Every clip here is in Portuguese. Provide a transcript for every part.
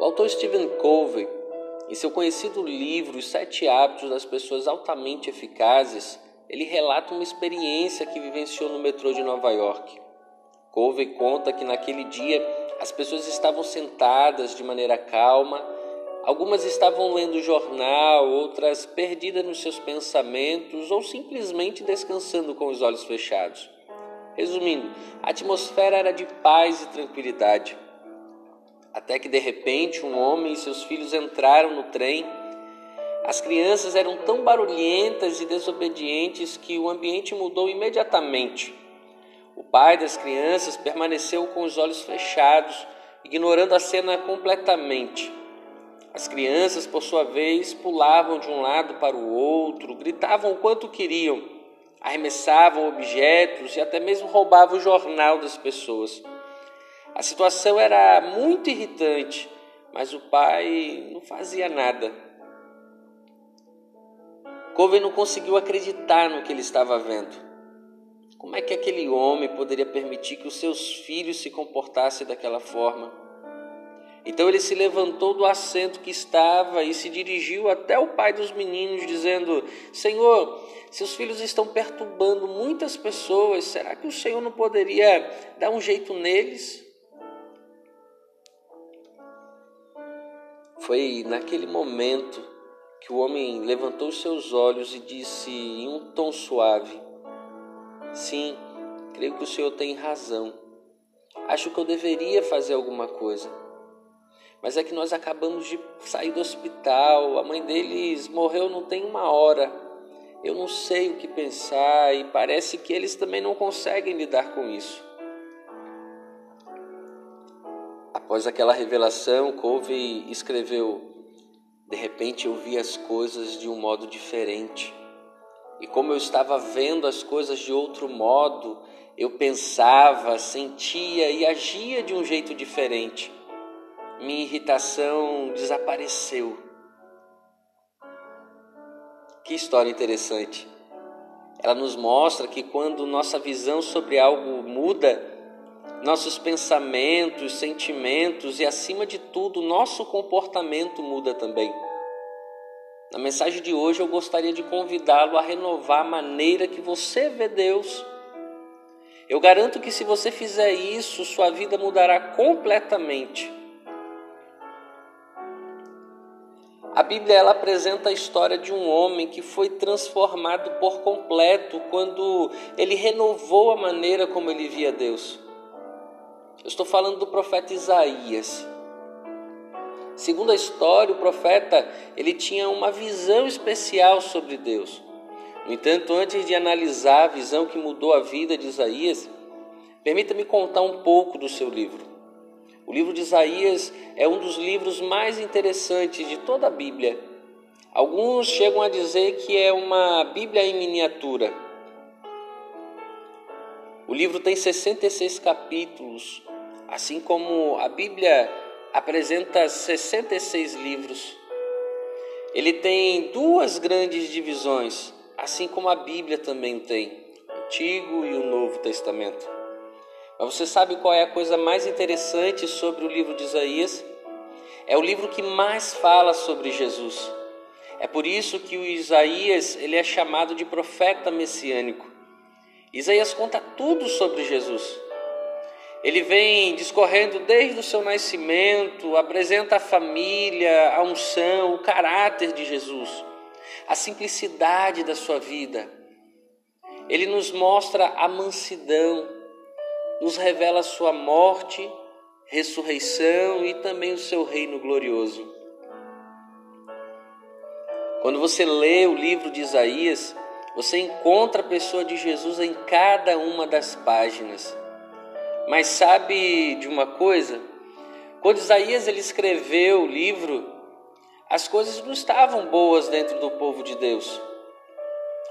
O autor Stephen Covey, em seu conhecido livro Os Sete Hábitos das Pessoas Altamente Eficazes, ele relata uma experiência que vivenciou no metrô de Nova York. Covey conta que naquele dia as pessoas estavam sentadas de maneira calma, algumas estavam lendo jornal, outras perdidas nos seus pensamentos ou simplesmente descansando com os olhos fechados. Resumindo, a atmosfera era de paz e tranquilidade. Até que de repente um homem e seus filhos entraram no trem as crianças eram tão barulhentas e desobedientes que o ambiente mudou imediatamente. O pai das crianças permaneceu com os olhos fechados, ignorando a cena completamente. As crianças, por sua vez, pulavam de um lado para o outro, gritavam o quanto queriam, arremessavam objetos e até mesmo roubavam o jornal das pessoas. A situação era muito irritante, mas o pai não fazia nada. Covey não conseguiu acreditar no que ele estava vendo. Como é que aquele homem poderia permitir que os seus filhos se comportassem daquela forma? Então ele se levantou do assento que estava e se dirigiu até o pai dos meninos, dizendo: Senhor, seus filhos estão perturbando muitas pessoas, será que o Senhor não poderia dar um jeito neles? Foi naquele momento que o homem levantou seus olhos e disse em um tom suave: Sim, creio que o senhor tem razão. Acho que eu deveria fazer alguma coisa. Mas é que nós acabamos de sair do hospital, a mãe deles morreu não tem uma hora. Eu não sei o que pensar e parece que eles também não conseguem lidar com isso. Após aquela revelação, Covey escreveu: de repente eu vi as coisas de um modo diferente. E como eu estava vendo as coisas de outro modo, eu pensava, sentia e agia de um jeito diferente. Minha irritação desapareceu. Que história interessante. Ela nos mostra que quando nossa visão sobre algo muda, nossos pensamentos, sentimentos e, acima de tudo, nosso comportamento muda também. Na mensagem de hoje, eu gostaria de convidá-lo a renovar a maneira que você vê Deus. Eu garanto que, se você fizer isso, sua vida mudará completamente. A Bíblia ela apresenta a história de um homem que foi transformado por completo quando ele renovou a maneira como ele via Deus. Eu estou falando do profeta Isaías. Segundo a história, o profeta ele tinha uma visão especial sobre Deus. No entanto, antes de analisar a visão que mudou a vida de Isaías, permita-me contar um pouco do seu livro. O livro de Isaías é um dos livros mais interessantes de toda a Bíblia. Alguns chegam a dizer que é uma Bíblia em miniatura. O livro tem 66 capítulos Assim como a Bíblia apresenta 66 livros, ele tem duas grandes divisões, assim como a Bíblia também tem, o Antigo e o Novo Testamento. Mas você sabe qual é a coisa mais interessante sobre o livro de Isaías? É o livro que mais fala sobre Jesus. É por isso que o Isaías ele é chamado de profeta messiânico. Isaías conta tudo sobre Jesus. Ele vem discorrendo desde o seu nascimento, apresenta a família, a unção, o caráter de Jesus, a simplicidade da sua vida. Ele nos mostra a mansidão, nos revela a sua morte, ressurreição e também o seu reino glorioso. Quando você lê o livro de Isaías, você encontra a pessoa de Jesus em cada uma das páginas. Mas sabe de uma coisa? Quando Isaías ele escreveu o livro, as coisas não estavam boas dentro do povo de Deus.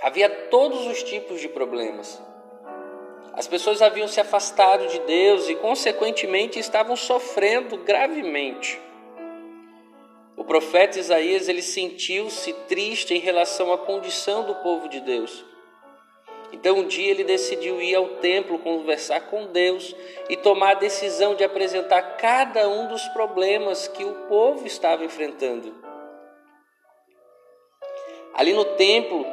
Havia todos os tipos de problemas. As pessoas haviam se afastado de Deus e, consequentemente, estavam sofrendo gravemente. O profeta Isaías ele sentiu-se triste em relação à condição do povo de Deus. Então um dia ele decidiu ir ao templo conversar com Deus e tomar a decisão de apresentar cada um dos problemas que o povo estava enfrentando. Ali no templo,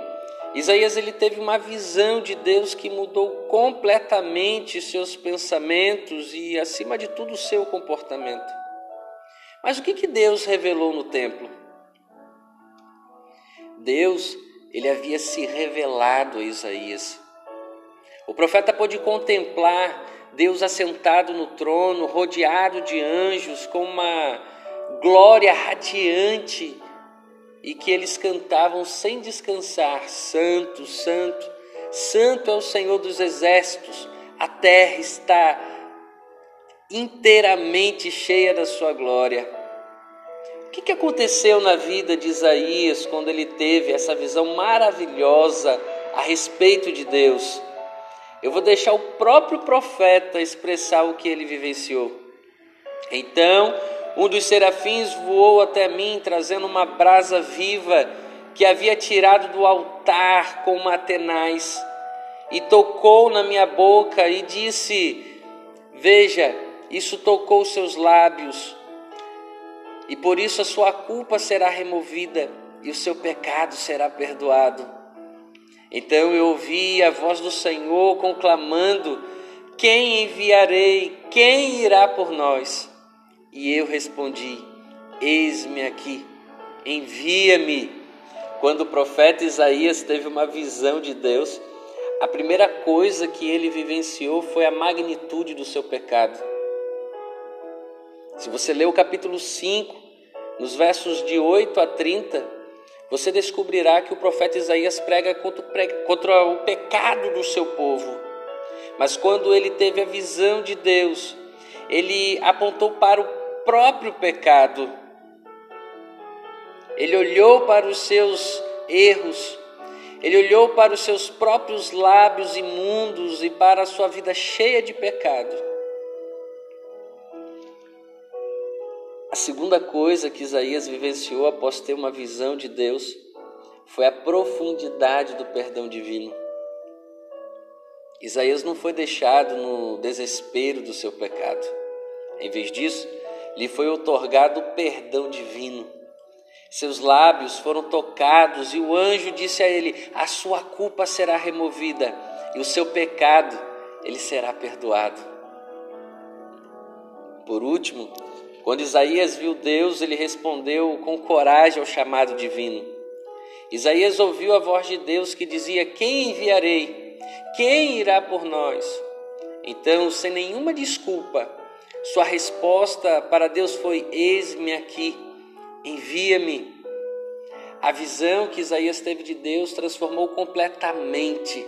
Isaías ele teve uma visão de Deus que mudou completamente seus pensamentos e acima de tudo seu comportamento. Mas o que que Deus revelou no templo? Deus ele havia se revelado a Isaías. O profeta pôde contemplar Deus assentado no trono, rodeado de anjos, com uma glória radiante, e que eles cantavam sem descansar: Santo, Santo, Santo é o Senhor dos exércitos, a terra está inteiramente cheia da sua glória que, que aconteceu na vida de Isaías quando ele teve essa visão maravilhosa a respeito de Deus? Eu vou deixar o próprio profeta expressar o que ele vivenciou. Então, um dos serafins voou até mim, trazendo uma brasa viva que havia tirado do altar com uma tenaz, e tocou na minha boca e disse: Veja, isso tocou seus lábios e por isso a sua culpa será removida e o seu pecado será perdoado. Então eu ouvi a voz do Senhor conclamando: Quem enviarei? Quem irá por nós? E eu respondi: Eis-me aqui, envia-me. Quando o profeta Isaías teve uma visão de Deus, a primeira coisa que ele vivenciou foi a magnitude do seu pecado. Se você ler o capítulo 5, nos versos de 8 a 30, você descobrirá que o profeta Isaías prega contra o pecado do seu povo. Mas quando ele teve a visão de Deus, ele apontou para o próprio pecado. Ele olhou para os seus erros, ele olhou para os seus próprios lábios imundos e para a sua vida cheia de pecado. A segunda coisa que Isaías vivenciou após ter uma visão de Deus foi a profundidade do perdão divino. Isaías não foi deixado no desespero do seu pecado. Em vez disso, lhe foi otorgado o perdão divino. Seus lábios foram tocados e o anjo disse a ele: A sua culpa será removida e o seu pecado ele será perdoado. Por último, quando Isaías viu Deus, ele respondeu com coragem ao chamado divino. Isaías ouviu a voz de Deus que dizia: Quem enviarei? Quem irá por nós? Então, sem nenhuma desculpa, sua resposta para Deus foi: Eis-me aqui, envia-me. A visão que Isaías teve de Deus transformou completamente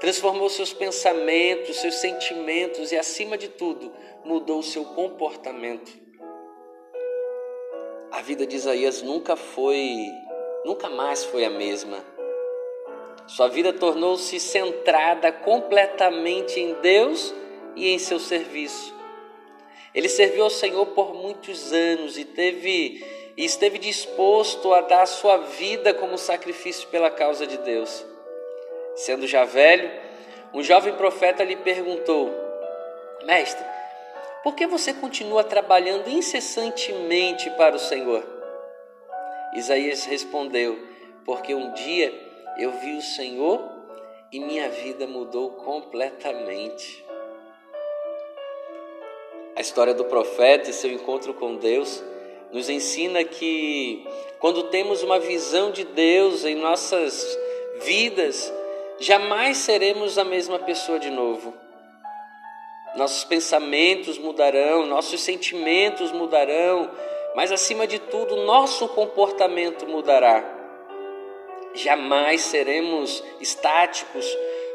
transformou seus pensamentos, seus sentimentos e, acima de tudo, mudou seu comportamento. A vida de Isaías nunca foi, nunca mais foi a mesma. Sua vida tornou-se centrada completamente em Deus e em seu serviço. Ele serviu ao Senhor por muitos anos e teve e esteve disposto a dar sua vida como sacrifício pela causa de Deus. Sendo já velho, um jovem profeta lhe perguntou: Mestre, por que você continua trabalhando incessantemente para o Senhor? Isaías respondeu: Porque um dia eu vi o Senhor e minha vida mudou completamente. A história do profeta e seu encontro com Deus nos ensina que quando temos uma visão de Deus em nossas vidas, jamais seremos a mesma pessoa de novo. Nossos pensamentos mudarão, nossos sentimentos mudarão, mas acima de tudo, nosso comportamento mudará. Jamais seremos estáticos,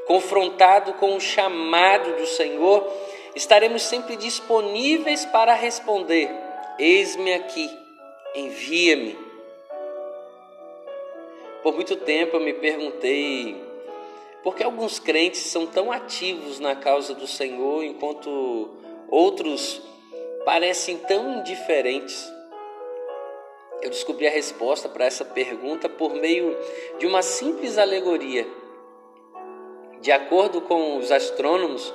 confrontado com o chamado do Senhor, estaremos sempre disponíveis para responder: Eis-me aqui, envia-me. Por muito tempo eu me perguntei porque alguns crentes são tão ativos na causa do Senhor, enquanto outros parecem tão indiferentes? Eu descobri a resposta para essa pergunta por meio de uma simples alegoria. De acordo com os astrônomos,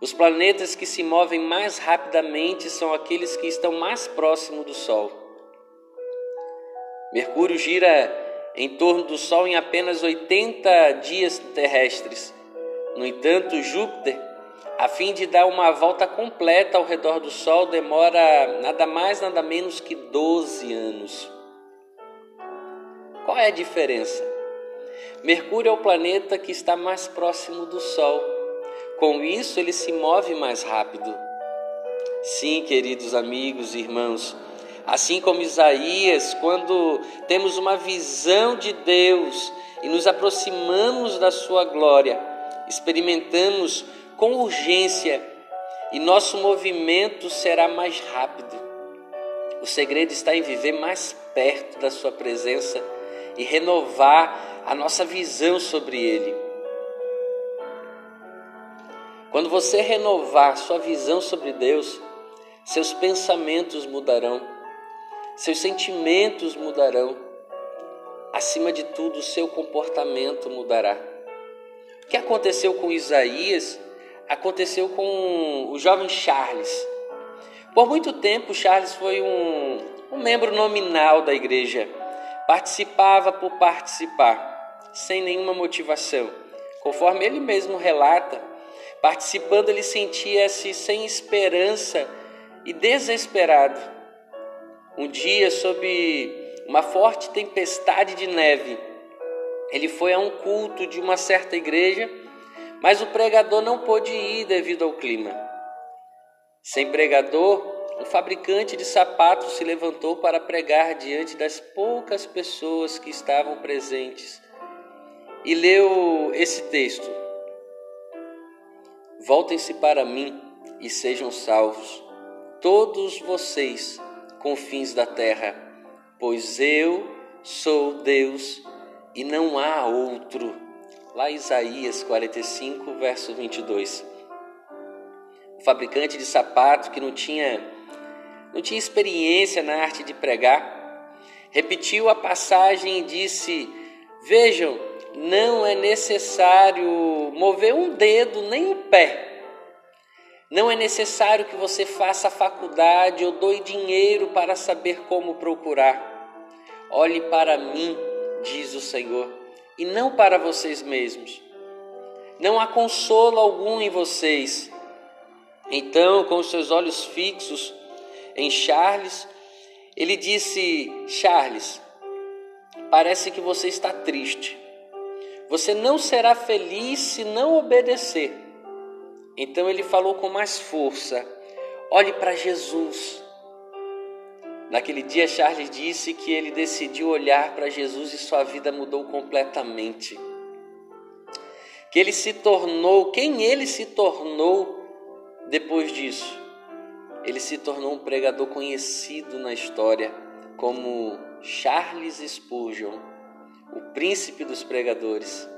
os planetas que se movem mais rapidamente são aqueles que estão mais próximos do Sol. Mercúrio gira em torno do Sol em apenas 80 dias terrestres. No entanto, Júpiter, a fim de dar uma volta completa ao redor do Sol, demora nada mais, nada menos que 12 anos. Qual é a diferença? Mercúrio é o planeta que está mais próximo do Sol com isso, ele se move mais rápido. Sim, queridos amigos e irmãos, assim como Isaías, quando temos uma visão de Deus e nos aproximamos da Sua glória, experimentamos com urgência e nosso movimento será mais rápido. O segredo está em viver mais perto da Sua presença e renovar a nossa visão sobre Ele. Quando você renovar sua visão sobre Deus, seus pensamentos mudarão, seus sentimentos mudarão, acima de tudo, seu comportamento mudará. O que aconteceu com Isaías aconteceu com o jovem Charles. Por muito tempo, Charles foi um, um membro nominal da igreja, participava por participar, sem nenhuma motivação. Conforme ele mesmo relata, Participando, ele sentia-se sem esperança e desesperado. Um dia, sob uma forte tempestade de neve, ele foi a um culto de uma certa igreja, mas o pregador não pôde ir devido ao clima. Sem pregador, um fabricante de sapatos se levantou para pregar diante das poucas pessoas que estavam presentes e leu esse texto. Voltem-se para mim e sejam salvos, todos vocês, confins da terra, pois eu sou Deus e não há outro. Lá Isaías 45, verso 22. O fabricante de sapato que não tinha não tinha experiência na arte de pregar, repetiu a passagem e disse: Vejam, não é necessário mover um dedo nem um pé. Não é necessário que você faça faculdade ou doe dinheiro para saber como procurar. Olhe para mim, diz o Senhor, e não para vocês mesmos. Não há consolo algum em vocês. Então, com seus olhos fixos em Charles, ele disse: Charles, parece que você está triste. Você não será feliz se não obedecer. Então ele falou com mais força: olhe para Jesus. Naquele dia, Charles disse que ele decidiu olhar para Jesus e sua vida mudou completamente. Que ele se tornou, quem ele se tornou depois disso? Ele se tornou um pregador conhecido na história como Charles Spurgeon o príncipe dos pregadores.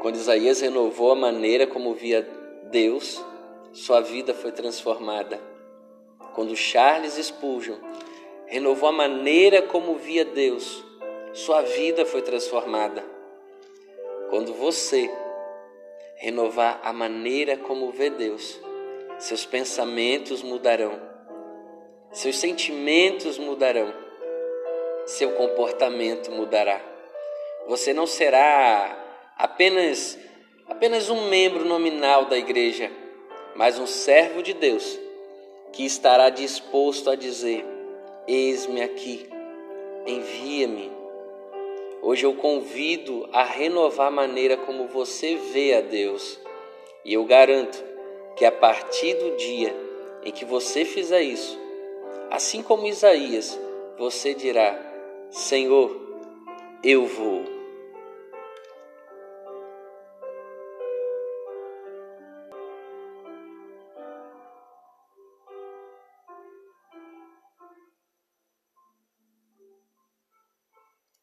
Quando Isaías renovou a maneira como via Deus, sua vida foi transformada. Quando Charles Spurgeon renovou a maneira como via Deus, sua vida foi transformada. Quando você renovar a maneira como vê Deus, seus pensamentos mudarão, seus sentimentos mudarão seu comportamento mudará. Você não será apenas apenas um membro nominal da igreja, mas um servo de Deus que estará disposto a dizer: Eis-me aqui, envia-me. Hoje eu convido a renovar a maneira como você vê a Deus. E eu garanto que a partir do dia em que você fizer isso, assim como Isaías, você dirá: Senhor, eu vou.